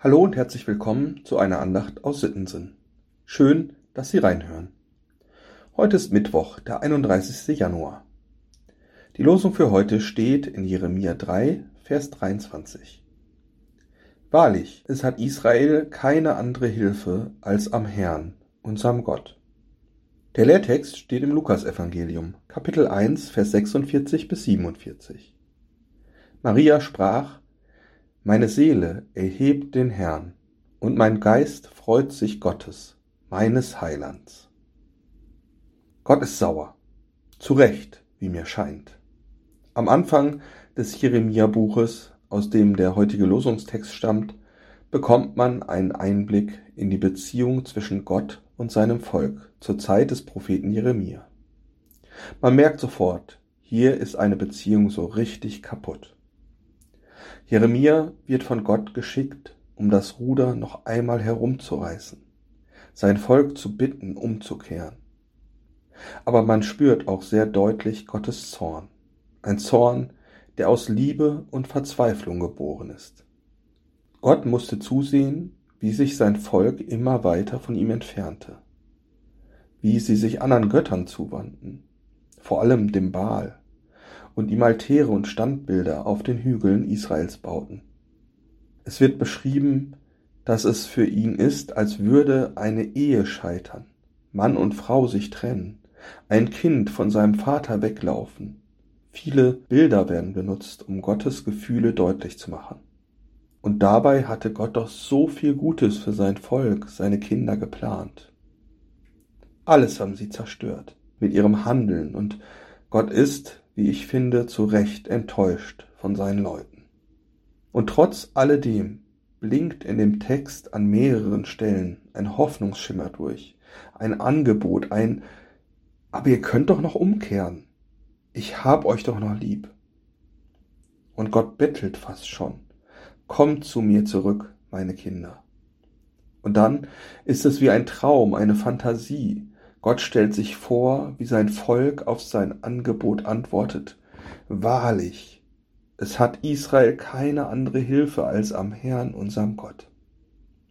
Hallo und herzlich willkommen zu einer Andacht aus Sittensinn. Schön, dass Sie reinhören. Heute ist Mittwoch, der 31. Januar. Die Losung für heute steht in Jeremia 3, Vers 23. Wahrlich, es hat Israel keine andere Hilfe als am Herrn, unserem Gott. Der Lehrtext steht im Lukasevangelium, Kapitel 1, Vers 46 bis 47. Maria sprach, meine Seele erhebt den Herrn, und mein Geist freut sich Gottes, meines Heilands. Gott ist sauer. Zu Recht, wie mir scheint. Am Anfang des Jeremia-Buches, aus dem der heutige Losungstext stammt, bekommt man einen Einblick in die Beziehung zwischen Gott und seinem Volk zur Zeit des Propheten Jeremia. Man merkt sofort, hier ist eine Beziehung so richtig kaputt. Jeremia wird von Gott geschickt, um das Ruder noch einmal herumzureißen, sein Volk zu bitten, umzukehren. Aber man spürt auch sehr deutlich Gottes Zorn, ein Zorn, der aus Liebe und Verzweiflung geboren ist. Gott musste zusehen, wie sich sein Volk immer weiter von ihm entfernte, wie sie sich anderen Göttern zuwandten, vor allem dem Baal, und ihm Altäre und Standbilder auf den Hügeln Israels bauten. Es wird beschrieben, dass es für ihn ist, als würde eine Ehe scheitern, Mann und Frau sich trennen, ein Kind von seinem Vater weglaufen. Viele Bilder werden benutzt, um Gottes Gefühle deutlich zu machen. Und dabei hatte Gott doch so viel Gutes für sein Volk, seine Kinder geplant. Alles haben sie zerstört mit ihrem Handeln und Gott ist, wie ich finde, zu Recht enttäuscht von seinen Leuten. Und trotz alledem blinkt in dem Text an mehreren Stellen ein Hoffnungsschimmer durch, ein Angebot, ein Aber ihr könnt doch noch umkehren. Ich hab euch doch noch lieb. Und Gott bettelt fast schon. Kommt zu mir zurück, meine Kinder. Und dann ist es wie ein Traum, eine Fantasie, Gott stellt sich vor, wie sein Volk auf sein Angebot antwortet. Wahrlich, es hat Israel keine andere Hilfe als am Herrn, unserem Gott.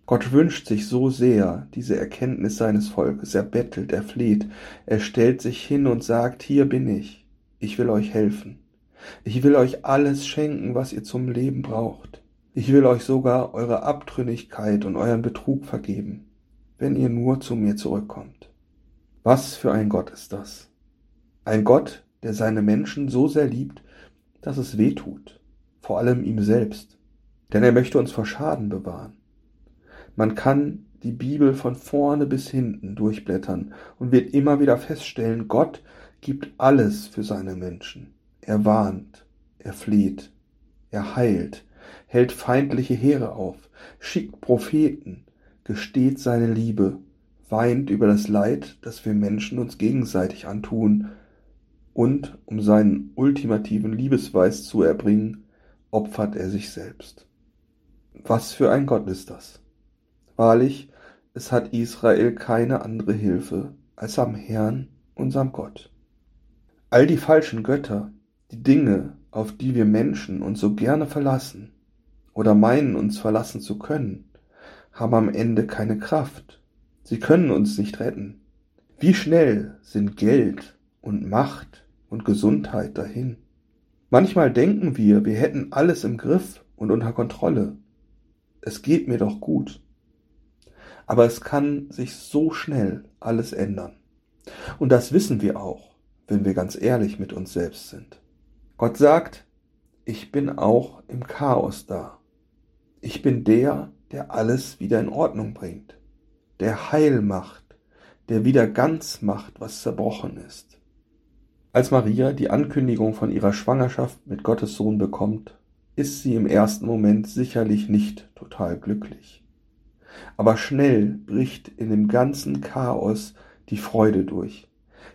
Gott wünscht sich so sehr diese Erkenntnis seines Volkes. Er bettelt, er fleht, er stellt sich hin und sagt, hier bin ich, ich will euch helfen. Ich will euch alles schenken, was ihr zum Leben braucht. Ich will euch sogar eure Abtrünnigkeit und euren Betrug vergeben, wenn ihr nur zu mir zurückkommt. Was für ein Gott ist das? Ein Gott, der seine Menschen so sehr liebt, dass es weh tut, vor allem ihm selbst, denn er möchte uns vor Schaden bewahren. Man kann die Bibel von vorne bis hinten durchblättern und wird immer wieder feststellen, Gott gibt alles für seine Menschen. Er warnt, er fleht, er heilt, hält feindliche Heere auf, schickt Propheten, gesteht seine Liebe weint über das Leid, das wir Menschen uns gegenseitig antun, und um seinen ultimativen Liebesweis zu erbringen, opfert er sich selbst. Was für ein Gott ist das? Wahrlich, es hat Israel keine andere Hilfe als am Herrn, unserem Gott. All die falschen Götter, die Dinge, auf die wir Menschen uns so gerne verlassen oder meinen uns verlassen zu können, haben am Ende keine Kraft Sie können uns nicht retten. Wie schnell sind Geld und Macht und Gesundheit dahin? Manchmal denken wir, wir hätten alles im Griff und unter Kontrolle. Es geht mir doch gut. Aber es kann sich so schnell alles ändern. Und das wissen wir auch, wenn wir ganz ehrlich mit uns selbst sind. Gott sagt, ich bin auch im Chaos da. Ich bin der, der alles wieder in Ordnung bringt der Heil macht, der wieder ganz macht, was zerbrochen ist. Als Maria die Ankündigung von ihrer Schwangerschaft mit Gottes Sohn bekommt, ist sie im ersten Moment sicherlich nicht total glücklich. Aber schnell bricht in dem ganzen Chaos die Freude durch.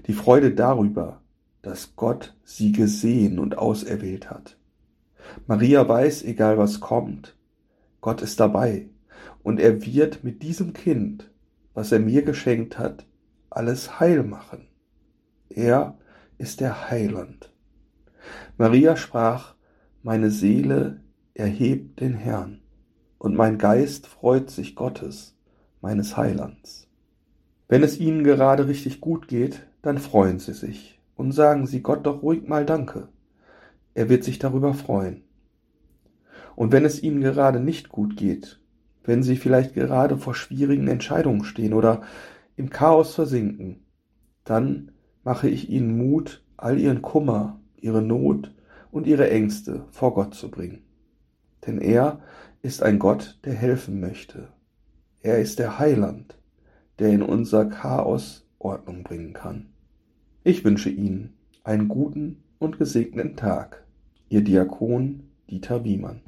Die Freude darüber, dass Gott sie gesehen und auserwählt hat. Maria weiß, egal was kommt, Gott ist dabei und er wird mit diesem Kind was er mir geschenkt hat, alles heil machen. Er ist der Heiland. Maria sprach, meine Seele erhebt den Herrn, und mein Geist freut sich Gottes, meines Heilands. Wenn es Ihnen gerade richtig gut geht, dann freuen Sie sich und sagen Sie Gott doch ruhig mal Danke. Er wird sich darüber freuen. Und wenn es Ihnen gerade nicht gut geht, wenn Sie vielleicht gerade vor schwierigen Entscheidungen stehen oder im Chaos versinken, dann mache ich Ihnen Mut, all Ihren Kummer, Ihre Not und Ihre Ängste vor Gott zu bringen. Denn er ist ein Gott, der helfen möchte. Er ist der Heiland, der in unser Chaos Ordnung bringen kann. Ich wünsche Ihnen einen guten und gesegneten Tag. Ihr Diakon Dieter Wiemann